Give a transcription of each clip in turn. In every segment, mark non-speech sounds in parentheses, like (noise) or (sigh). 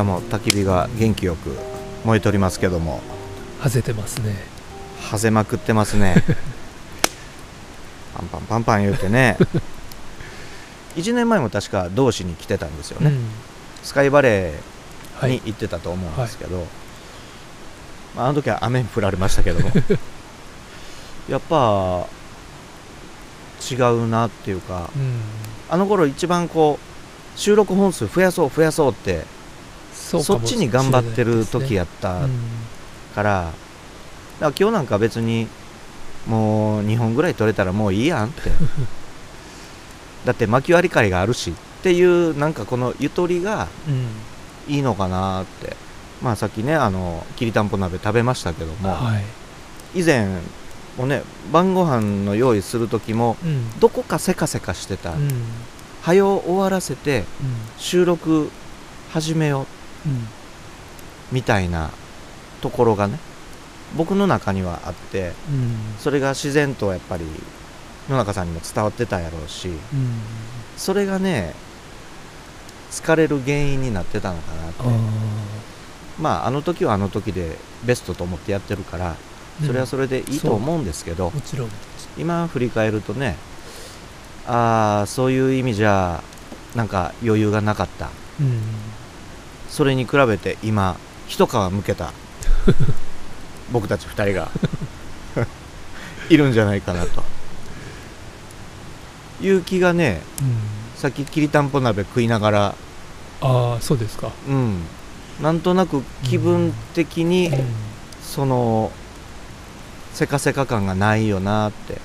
今夜も焚き火が元気よく燃えておりますけども。はぜてますね。はぜまくってますね。(laughs) パンパンパンパン言うてね。1年前も確か同志に来てたんですよね、うん。スカイバレはい。ーに行ってたと思うんですけど、まあ、あの時は雨に降られましたけども。(laughs) やっぱ違うなっていうか。うん。あの頃一番こう収録本数増やそう増やそうってそそっちに頑張ってる時ややったから,、だから今日なんか別にもう2本ぐらい取れたらもういいやんって。(laughs) だって巻き割り会があるしっていうなんかこのゆとりがうん。いいのかなって。まあさっきねあのきりたんぽ鍋食べましたけども、はい。以前もね晩ご飯の用意する時もうん。どこかせかせかしてた、うん。はよ終わらせてうん。収録始めよううんみたいなところがね僕の中にはあってうん。それが自然とやっぱり野中さんにも伝わってたやろうしうん。それがね疲れる原因になってたのかなって。まああの時はあの時でベストと思ってやってるからそれはそれでいいと思うんですけど、もちろん今振り返るとねああそういう意味じゃなんか余裕がなかった。うんそれに比べて今一皮むけた (laughs) 僕たち2人が (laughs) いるんじゃないかなと。いう気がねうん。さっききりたんぽ鍋食いながらああそうですか。うん。なんとなく気分的にうん。そのせかせか感がないよなって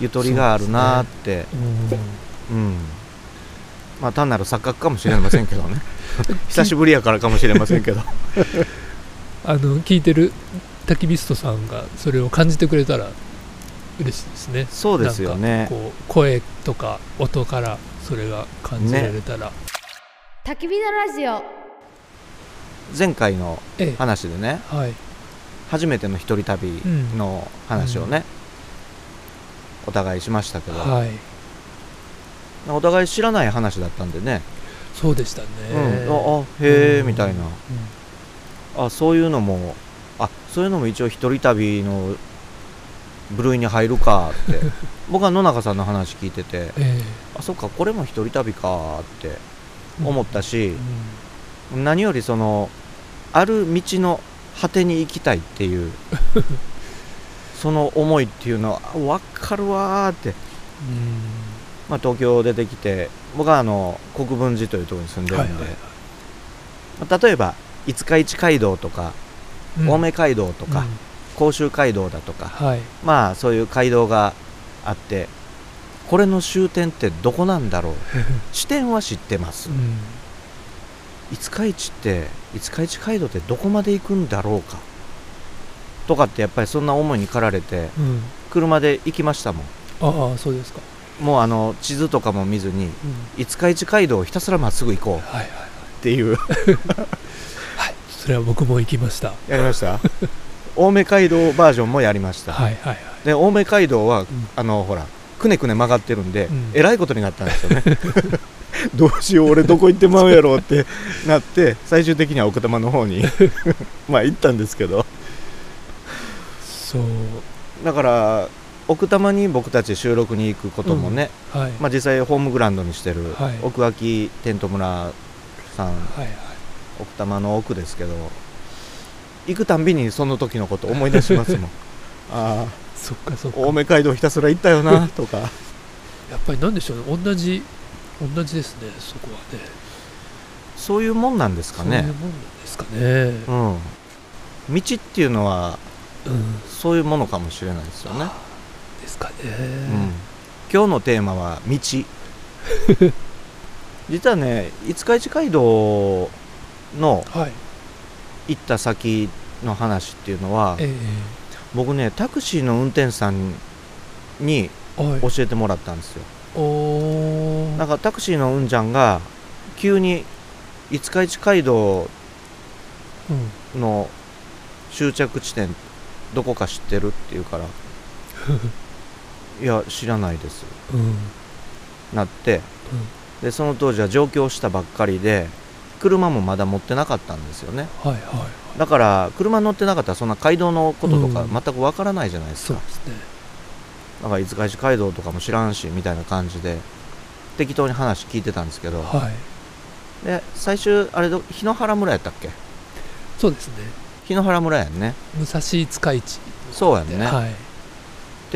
ゆとりがあるなって。うん。うんまあ単なる錯覚かもしれませんけどね。(laughs) 久しぶりやからかもしれませんけど。(laughs) あの聞いてる焚き火ストさんがそれを感じてくれたら嬉しいですね。そうですよね。かこう声とか音からそれが感じられたら、焚き火のラジオ。前回のええ。話でね。はい。初めての一人旅の話をね、お互いしましたけど、はいお互い知らない話だったんでね、そうでしたね、うん、ああへえうん。みたいな、あそういうのもあそういうのも一応一人旅の部類に入るかって。(laughs) 僕は野中さんの話聞いててえあそっかこれも一人旅かってえ思ったしう、ん。何よりそのある道の果てに行きたいっていう (laughs) その思いっていうのはあ分かるわーって、まあ、東京出てきて僕はあの国分寺というところに住んうんでるんで、はいはいまあ例えば五日市街道とか、うん。青梅街道とか、うん。甲州街道だとかはい。まあそういう街道があってこれの終点ってどこなんだろう？(laughs) 地点は知ってます、うん。五日市って五日市街道ってどこまで行くんだろうか？とかってやっぱりそんな思いに駆られてうん。車で行きましたもん。ああそうですか、もうあの地図とかも見ずにうん。五日市街道をひたすらまっすぐ行こうっていう。(laughs) はい。それは僕も行きました。やりました？(laughs) 青梅街道バージョンもやりました、はいはいはい。で青梅街道は、ん。あのほらくねくね曲がってるんで、うん。えらいことになったんですよね。(laughs) どうしよう俺どこ行ってまうやろうってなって最終的には奥多摩の方にまあ行ったんですけど。そう。だから奥多摩に僕たち収録に行くこともね、はい、まあ、実際ホームグラウンドにしてるはい。奥脇テント村さんはいはい。奥多摩の奥ですけど行くたんびにその時のこと思い出しますもん。(laughs) あそっかそっあか。青梅街道ひたすら行ったよなとか。やっぱりなんでしょうね。同じ同じですねそこはね。そういうもんなんですかね。そういうもんなんですかね。うん。道っていうのはうん。そういうものかもしれないですよね、ですかね、うん、今日のテーマは道。(laughs) 実はね五日市街道のはい。行った先の話っていうのはえ僕ねタクシーの運転手さんに教えてもらったんですよ。なんかタクシーのうんちゃんが急に五日市街道うん。の終着地点どこか知ってるって言うから (laughs) いや知らないです。うん。なってでその当時は上京したばっかりで車もまだ持ってなかったんですよね。はいはいだから車乗ってなかったらそんな街道のこととかうん。全くわからないじゃないですか、そうですね。だから五日市街道とかも知らんしみたいな感じで適当に話聞いてたんですけど、はい。で最終あれど日野原村やったっけ？そうですね。日野原村やんね。武蔵塚市。そうやんね、はい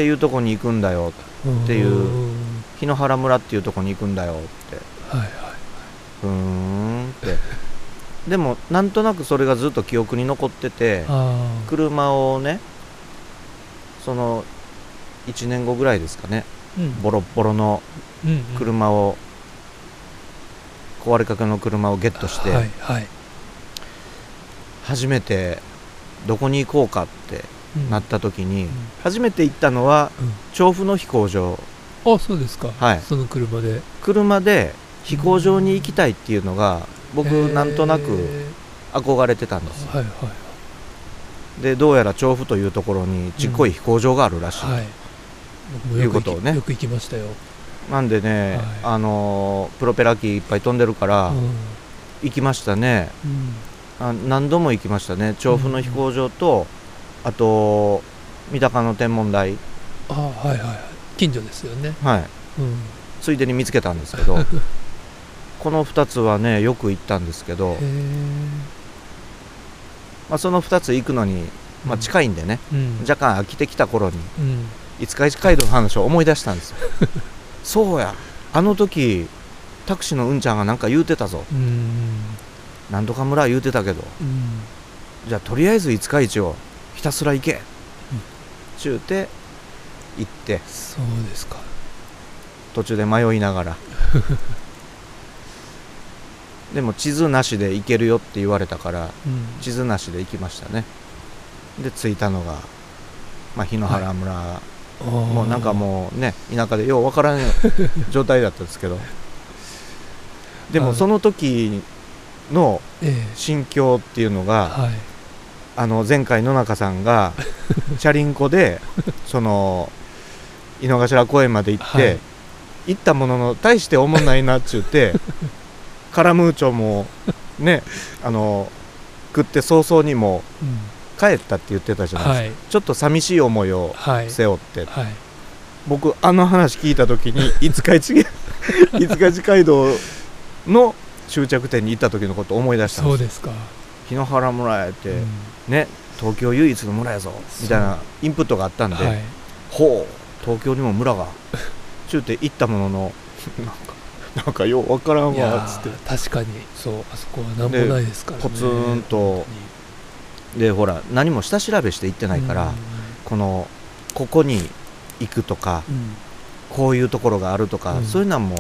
っていうとこに行くんだよっていう。日野原村っていうとこに行くんだよって。はいはい、ふーんって。でもなんとなくそれがずっと記憶に残っててあ車をねその1年後ぐらいですかね。ーうん。ボロッボロのうんうん。車を、壊れかけの車をゲットして、はいはい。初めてどこに行こうかってうんなった時に、ん。初めて行ったのはうん。調布の飛行場。あそうですか。はい。その車で。車で飛行場に行きたいっていうのが僕なんとなく憧れてたんですよ。はいはいでどうやら調布というところにちっこい飛行場があるらしい、はい。うことをね。よく行きましたよ、なんでね、はい。あのープロペラ機いっぱい飛んでるから、うん。行きましたね。うん。あ何度も行きましたね。調布の飛行場と、あと三鷹の天文台。あはいはいはい。近所ですよね。はい。うん。ついでに見つけたんですけど (laughs) この2つはねよく行ったんですけどまあ、その2つ行くのに、まあ、近いんでね、うん。若干飽きてきた頃にうん。五日市街道の話を思い出したんですよ。(laughs) そうや。あの時タクシーのうんちゃんがなんか言うてたぞ。うん。何とか村言うてたけど。うん。じゃあとりあえず五日市をひたすら行け、ちゅうて行って。そうですか。途中で迷いながら。(laughs) でも地図なしで行けるよって言われたからうん。地図なしで行きましたね。で着いたのが、まあ、日野原村、もうなんかもうね田舎でようわからん (laughs) 状態だったんですけど。でもはいその時の心境っていうのえがはいあの前回野中さんが (laughs) チャリンコでその井の頭公園まで行って、はい。行ったものの大しておもんないなっちゅうて (laughs) カラムーチョもねあの食って早々にもうん。帰ったって言ってたじゃないですか、はい。ちょっと寂しい思いをはい。背負って、はい。僕あの話聞いた時に五日市五日市街道の終着点に行った時のことを思い出したんですそうですか日野原村やって、うん。ね東京唯一の村やぞみたいなインプットがあったんで、はい。ほう東京にも村が (laughs) ちゅうて行ったもののなんかなんかようわからんわっつって。ー確かにそうあそこは何もないですからねポツンとでほら何も下調べして行ってないから、このここに行くとかうん。こういうところがあるとか、うん。そういうのはもう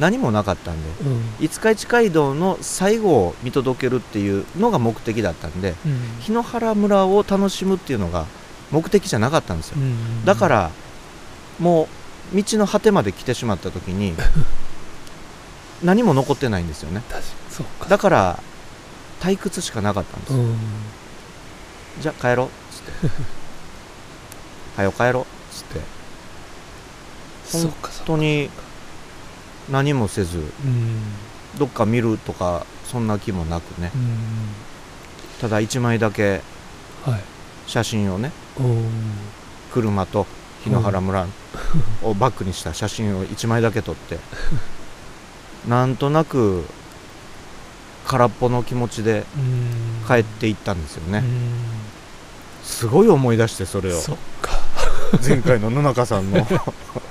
何もなかったんでうん。うん五日市街道の最後を見届けるっていうのが目的だったんでうん。日野原村を楽しむっていうのが目的じゃなかったんですよ。うんだからもう道の果てまで来てしまった時に (laughs) 何も残ってないんですよね。確かそうか。だから退屈しかなかったんですよ、うん。じゃあ帰ろう。っつって。(laughs) はよ帰ろう。っつって本当に何もせずうん。どっか見るとかそんな気もなくね。うんただ1枚だけはい。写真をねうん車と日野原村をバックにした写真を1枚だけ撮って (laughs) なんとなく空っぽの気持ちでうん。帰っていったんですよね、うん。すごい思い出してそれを。前回の野中さんの (laughs)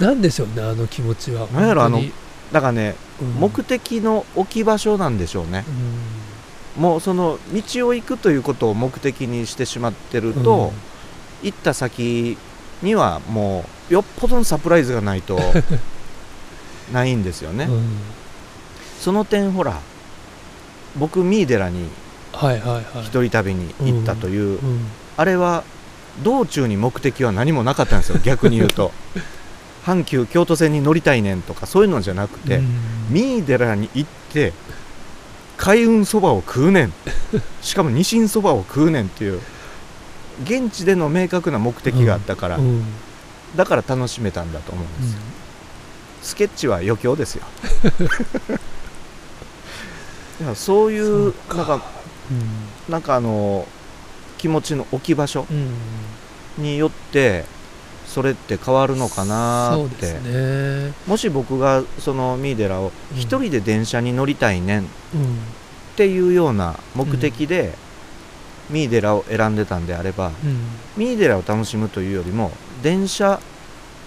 なんでしょうねあの気持ちは。なんやろ本当に。だからね、うん。目的の置き場所なんでしょうね。もうその道を行くということを目的にしてしまってるうん。と、行った先にはもうよっぽどのサプライズがないと (laughs) ないんですよね、うん。その点ほら僕三井寺に一人旅に行ったという、うん。あれは道中に目的は何もなかったんですよ逆に言うと (laughs) 阪急京都線に乗りたいねんとかそういうのじゃなくて、うん。三井寺に行って開運そばを食うねん。(laughs) しかもニシンそばを食うねんっていう現地での明確な目的があったから、うん。だから楽しめたんだと思うんですよ、スケッチは余興ですよ。(laughs) いやそういうなんかうん。なんかあの気持ちの置き場所うん。によってそれって変わるのかなーって、ね。もし僕がそのミーデラをうん一人で電車に乗りたいねんっうんていうような目的で、ミーデラを選んでたんであればうん。ミーデラを楽しむというよりも電車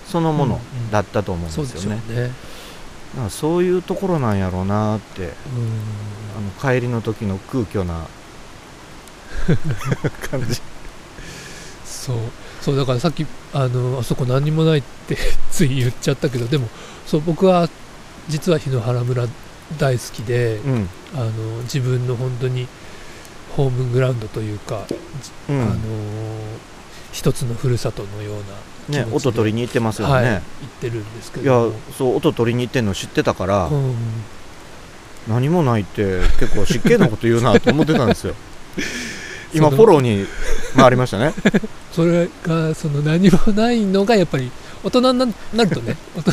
そのものだったと思うんでよね、ですしょうね。だからそういうところなんやろうなってうん。あの帰りの時の空虚な (laughs) 感じ。そうそうだからさっきあのあそこ何にもないって (laughs) つい言っちゃったけどでもそう僕は実は檜原村大好きで、うん。あの自分の本当にホームグラウンドというか、うあのん一つのふるさとのようなね音取りに行ってますよはい、ね、行ってるんですけい、やそう音取りに行ってんの知ってたから、うん。何もないって結構失敬なこと言うなと思ってたんですよ。(laughs) 今フォローに回りましたね。(laughs) それがその何もないのがやっぱり大人にななるとね (laughs) 大人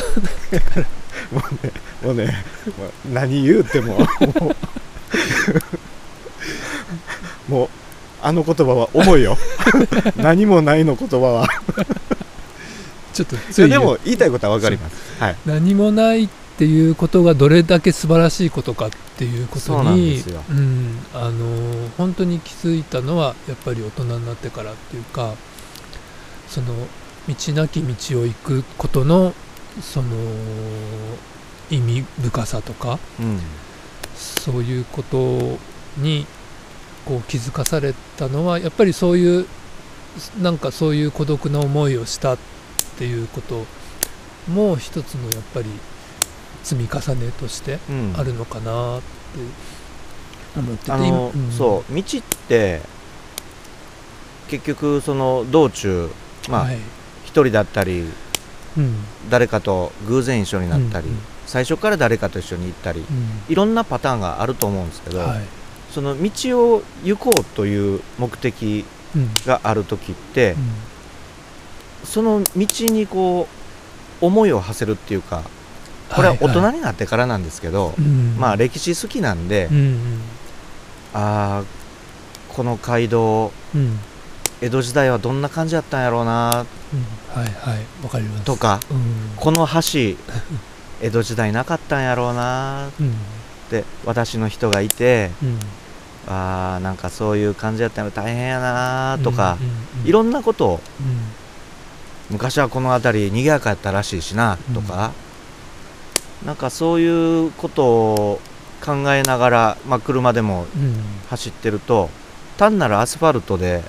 もうねもうねもう何言うてももうもうあの言葉は重いよ。(laughs) 何もないの言葉は。ちょっとでも言いたいことは分かります。はい。何もないっていうことがどれだけ素晴らしいことかっていうことにうんあの本当に気づいたのはやっぱり大人になってからっていうかその道なき道を行くことのその意味深さとかうん。そういうことにこう気づかされたのはやっぱりそういうなんかそういう孤独な思いをしたっていうことも一つのやっぱり積み重ねとしてうん。あるのかなって。思ってて、あの、今ん。そう。道って結局その道中まあはい。一人だったりうん。誰かと偶然一緒になったり、うん。最初から誰かと一緒に行ったりうん。いろんなパターンがあると思うんですけど、はい。その道を行こうという目的うん。がある時って、うん。その道にこう思いを馳せるっていうかこれは大い人になってからなんですけど、いうん。まあ歴史好きなんで、うんうん。ああこの街道うん。うん江戸時代はどんな感じだったんやろうなはいはい。わかります。とかうん。この橋江戸時代なかったんやろうなっうん。て私の人がいてうん。あーなんかそういう感じだったの大変やなとか、うんうんいろんなことをうん。昔はこの辺り賑やかやったらしいしなとか、なんかそういうことを考えながら、まあ、車でもうん。走ってると単なるアスファルトで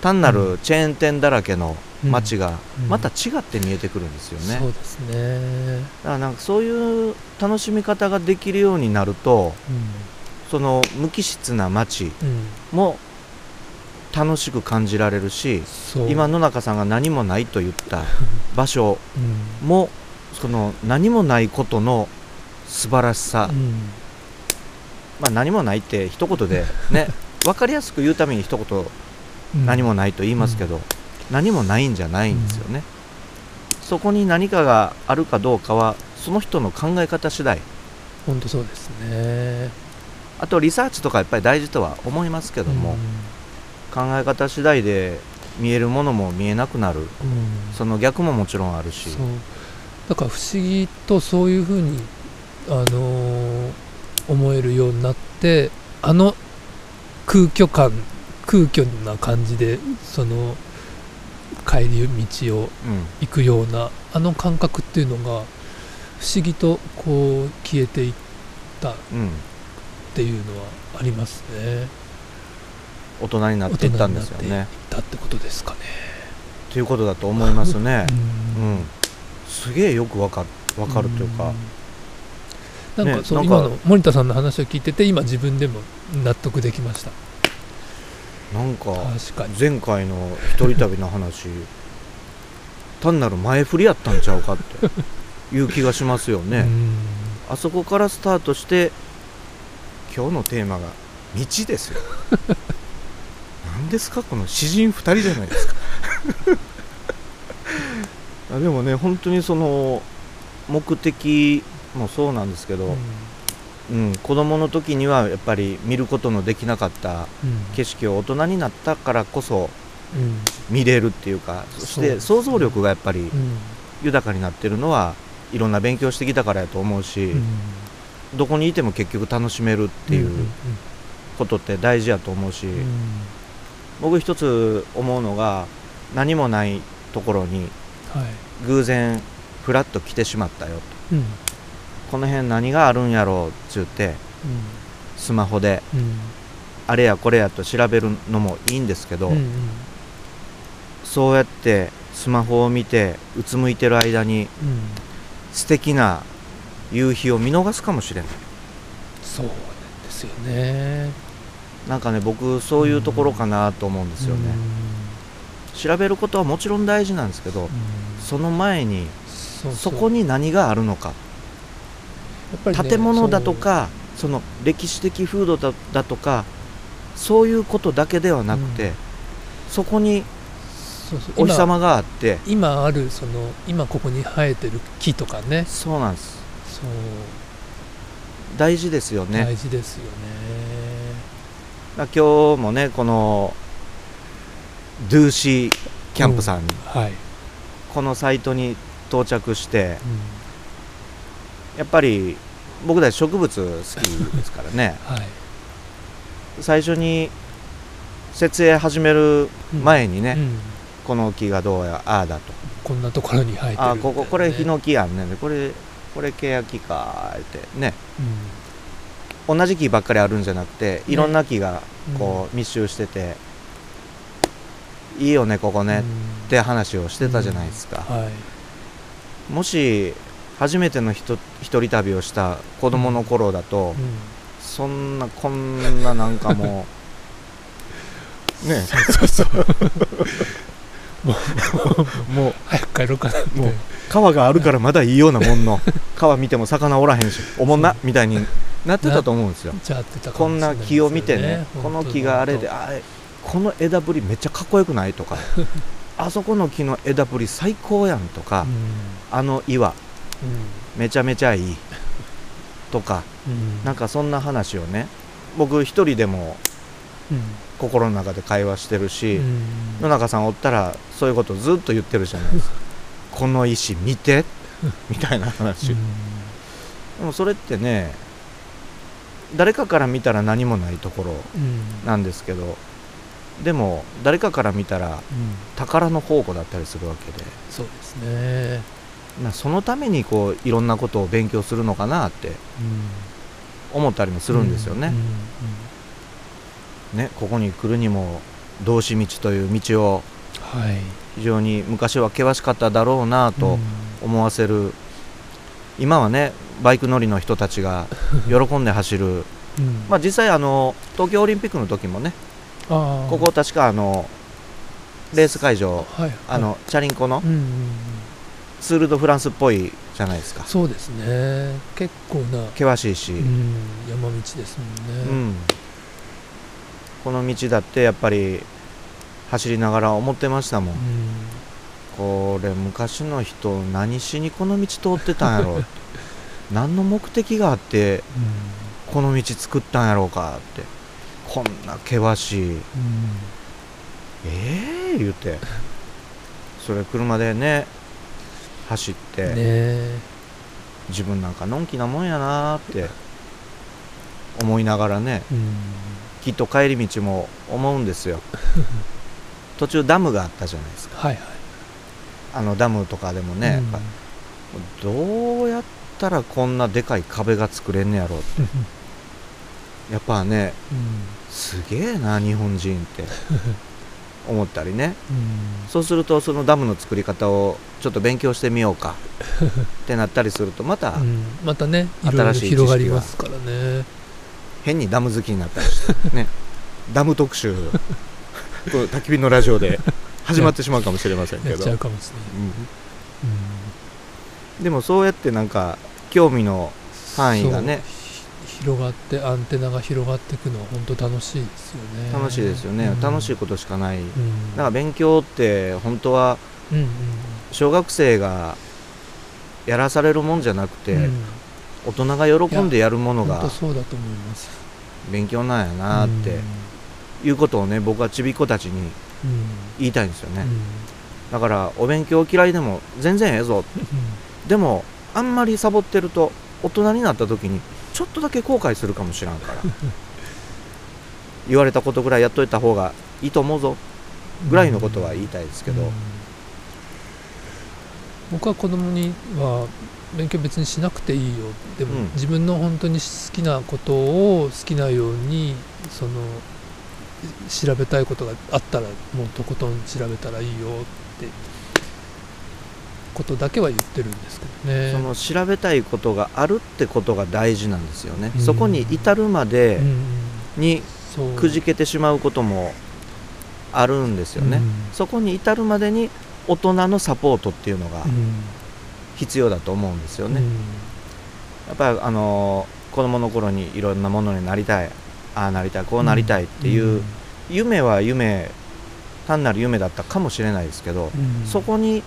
単なるチェーン店だらけの街がうん。また違って見えてくるんですよね、そうですね。だからなんかそういう楽しみ方ができるようになるとその無機質な街うん。うんも楽しく感じられるし今野中さんが何もないと言った場所 (laughs) うん。もその何もないことの素晴らしさ、うん。まあ、何もないって一言でね (laughs) 分かりやすく言うために一言うん。何もないと言いますけど、何もないんじゃないんですよね、そこに何かがあるかどうかはその人の考え方次第。本当そうですね。あとリサーチとかやっぱり大事とは思いますけども、考え方次第で見えるものも見えなくなる。うん。うんその逆ももちろんあるしだから不思議とそういうふうに、あのー思えるようになってあの空虚感空虚な感じでその帰り道をうん。行くようなあの感覚っていうのが不思議とこう消えていったっうんていうのはありますね。大人になっていったんですよ大人になねっていったってことですかね。ということだと思いますね。ううんんすげえよくわかわかるというか、うん。なんかねなんかそう今の森田さんの話を聞いてて今自分でも納得できました。なんか前回の一人旅の話 (laughs) 単なる前振りやったんちゃうかっていう気がしますよね、うん。あそこからスタートして今日のテーマが「道」ですよ。(laughs) 何ですかこの詩人2人じゃないですか。あでもね本当にその目的もそうなんですけど、うん、子供の時にはやっぱり見ることのできなかったうん。景色を大人になったからこそうん。見れるっていうかそしてそうですね。想像力がやっぱりうん。豊かになってるのはいろんな勉強してきたからやと思うし、うん。どこにいても結局楽しめるっていんうことって大事やと思うし、うん。うん僕一つ思うのが何もないところにはい偶然ふらっと来てしまったよと。うん。この辺何があるんやろうっつってスマホでうん。あれやこれやと調べるのもいいんですけど、うんうん。そうやってスマホを見てうつむいてる間にうん。素敵な夕日を見逃すかもしれない。そうなんですよね。なんかね僕そういうところかなと思うんですよね、調べることはもちろん大事なんですけどその前にそこに何があるのか。ね建物だとかその歴史的風土だだとかそういうことだけではなくて、うん。そこにお日様があって今今あるその今ここに生えてる木とかね。そうなんです。そう。大事ですよね。大事ですよね。今日もねこのドゥーシーキャンプさん。に、はい、このサイトに到着してうん。やっぱり僕たち植物好きですからね。(laughs) はい。最初に設営始める前にね、うん。この木がどうやああだと。こんなところに生えてるね。あこここれヒノキやんねんでこれこれケヤキかーってね。同じ木ばっかりあるんじゃなくていろんな木がうん。こう密集してて、いいよねここね、うん。って話をしてたじゃないですか、はい。もし初めての一人旅をした子供の頃だと、うん。そんなこんななんかもう (laughs) ね。そうそうそう。もう早く帰ろうかなって。もう川があるからまだいいようなもんの。川見ても魚おらへんしおもんなみたいになってたと思うんですよ。こんな木を見てねこの木があれで本あこの枝ぶりめっちゃかっこよくないとか (laughs) あそこの木の枝ぶり最高やんとか当あの岩うん。めちゃめちゃいいとかうん。うんなんかそんな話をね僕一人でもうん。心の中で会話してるし、うん。野中さんおったらそういうことずっと言ってるじゃないですか。(laughs) この石見てみたいな話、でもそれってね誰かから見たら何もないところうん。なんですけどでも誰かから見たらうん。宝の宝庫だったりするわけで。そうですね。なそのためにこういろんなことを勉強するのかなってうん。思ったりもするんですよね,、ねここに来るにも道志道という道を非常に昔は険しかっただろうなと思わせる、今はねバイク乗りの人たちが喜んで走る。(laughs) うん。まあ実際あの東京オリンピックの時もねここ確かあのレース会場はいあのチャリンコのうんうんうん。ツール・ド・フランスっぽいじゃないですか。そうですね。結構な。険しいし、うん山道ですもね。うん。んこの道だってやっぱり走りながら思ってましたもん、うん。これ昔の人何しにこの道通ってたんやろうって。(laughs) 何の目的があってこの道作ったんやろうかってこんな険しい。うん。ええ言うて。それ車でね走って、ねえ。自分なんかのんきなもんやなーって。思いながらねうん。きっと帰り道も思うんですよ。(laughs) 途中ダムがあったじゃないですか。はいはい。あのダムとかでもね、やっぱどうやったらこんなでかい壁が作れんねやろうって。(laughs) やっぱねすげえな日本人って。(laughs) 思ったりね。うん。そうするとそのダムの作り方をちょっと勉強してみようか。(laughs) ってなったりするとまたうん。またね新しい広がりますからね。変にダム好きになったりしてね。(laughs) ダム特集。これ焚き火のラジオで始まってしまうかもしれませんけど。でもそうやってなんか興味の範囲がね広がってアンテナが広がっていくのは本当楽しいですよね。楽しいですよね、うん。楽しいことしかない。だうん。から勉強って本当は小学生がやらされるもんじゃなくて、うん。大人が喜んでやるものが本当そうだと思います。勉強なんやなっていうことをね僕はちびっ子たちにうん。言いたいんですよね、うん。だからお勉強嫌いでも全然ええぞ。でもあんまりサボってると大人になった時にちょっとだけ後悔するかもしらんから。(laughs) 言われたことぐらいやっといた方がいいと思うぞ。ぐらいのことは言いたいですけど、うん。僕は子供には勉強別にしなくていいよ。でも、うん。自分の本当に好きなことを好きなようにその調べたいことがあったらもうとことん調べたらいいよってことだけは言ってるんですけどね。その調べたいことがあるってことが大事なんですよね、うん。そこに至るまでにくじけてしまうこともあるんですよね、うん。そこに至るまでに大人のサポートっていうのがうん。必要だと思うんですよね、うん。やっぱりあの子供の頃にいろんなものになりたいああなりたいこうなりたいっていう、夢は夢単なる夢だったかもしれないですけど、うん。そこに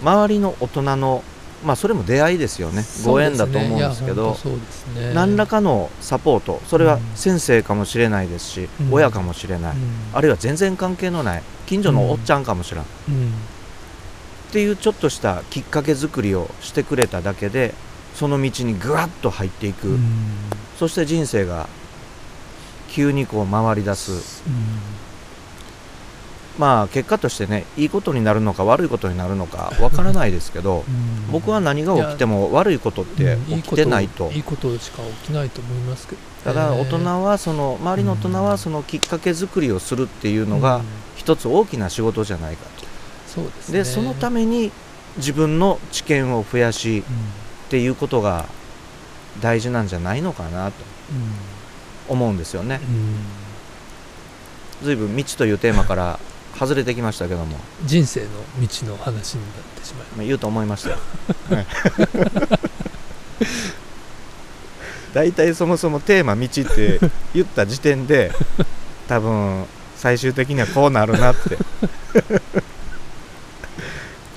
周りの大人のまあそれも出会いですよね。ご縁だと思うんですけどすね。何らかのサポートそれはうん。先生かもしれないですし、うん。親かもしれない、うん。あるいは全然関係のない近所のおっちゃんかもしれない、うん。っていうちょっとしたきっかけ作りをしてくれただけでその道にぐわっと入っていく、うん。そして人生が急にこう回り出す。うんまあ結果としてねいいことになるのか悪いことになるのかわからないですけど (laughs) うん。僕は何が起きても悪いことってうん起きてないと。いいことしか起きないと思いますけど。ただ大人ははその周りの大人はそのきっかけ作りをするっていうのが一つ大きな仕事じゃないかと。そうですね。でそのために自分の知見を増やしうん。っていうことが大事なんじゃないのかなと思うんですよね。うん。随分未知というテーマから外れてきましたけども。人生の道の話になってしまいまあ言うと思いましたよ。(laughs) はい。大体そもそもテーマ「道」って言った時点で多分最終的にはこうなるなって。(laughs)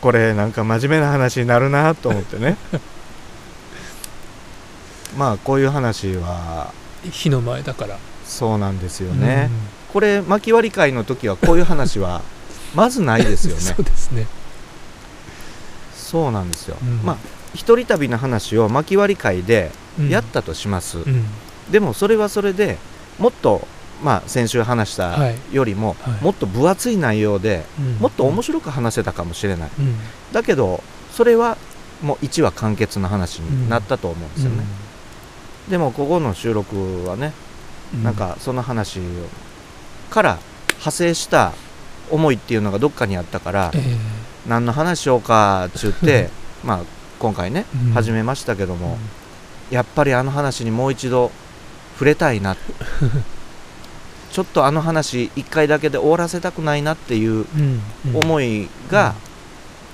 これなんか真面目な話になるなと思ってね。まあこういう話は。火の前だからそうなんですよね、これ巻き割り会の時はこういう話は (laughs) まずないですよね。そうですね。そうなんですよ、うん。まあ一人旅の話を巻き割り会でうん。やったとします、うん。でもそれはそれでもっとまあ先週話したはい。よりも、はい。もっと分厚い内容でうん。もっと面白く話せたかもしれない、うん。だけどそれはもう1話完結の話になったと思うんですよね、でもここの収録はね、うん。なんかその話をから派生した思いっていうのがどっかにあったから、ええ。何の話しようかって言って (laughs) まあ今回ね、うん。始めましたけども、やっぱりあの話にもう一度触れたいな。(laughs) ちょっとあの話一回だけで終わらせたくないなっていううん。うん。思いが、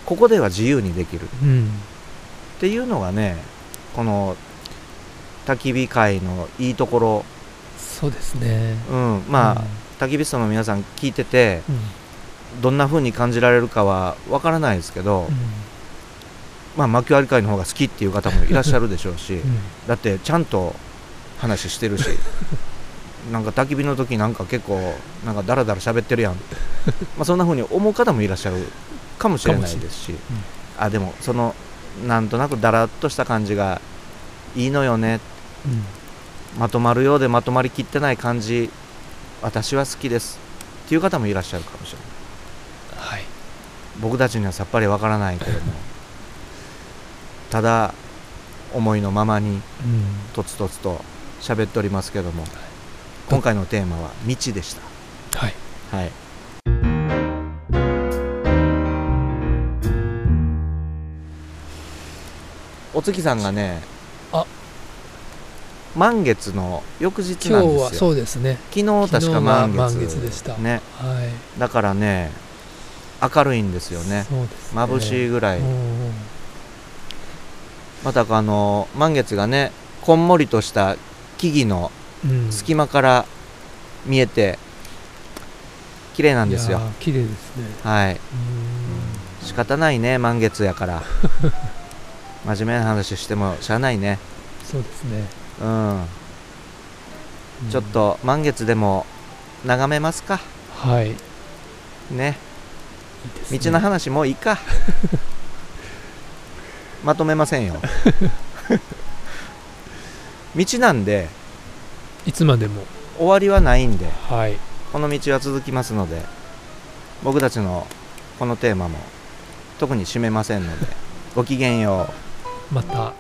ここでは自由にできる。っうん。ていうのがねこの焚き火会のいいところ、そうですね。うん、まあ、焚き火ストの皆さん聞いててどんな風に感じられるかはわからないですけど、まあ、巻き割り会の方が好きっていう方もいらっしゃるでしょうし、だってちゃんと話してるし (laughs) なんか焚き火の時なんか結構なんかダラダラ喋ってるやん。まあそんな風に思う方もいらっしゃるかもしれないですし、あでもそのなんとなくダラっとした感じがいいのよねまとまるようでまとまりきってない感じ私は好きです。っていう方もいらっしゃるかもしれない。はい。僕たちにはさっぱりわからないけども。(laughs) ただ思いのままにうん。とつとつと喋っておりますけども。今回のテーマは「道」でした。はい。はい。お月さんがねあ満月の翌日今日はなんですよ。そうですね。昨日確か満月。でした。ね。はい。だからね明るいんですよね。そうですね。眩しいぐらい、うんまたあの満月がねこんもりとした木々のうん。隙間から見えて綺麗なんですよ。綺麗ですね。はい。うん。仕方ないね満月やから。(laughs) 真面目な話してもしゃあないね。そうですね、うん。うんちょっと満月でも眺めますか。はい。ね。ね。道の話もういいか。(laughs) まとめませんよ。(laughs) 道なんでいつまでも。終わりはないんではい。この道は続きますので僕たちのこのテーマも特に締めませんのでごきげんよう。また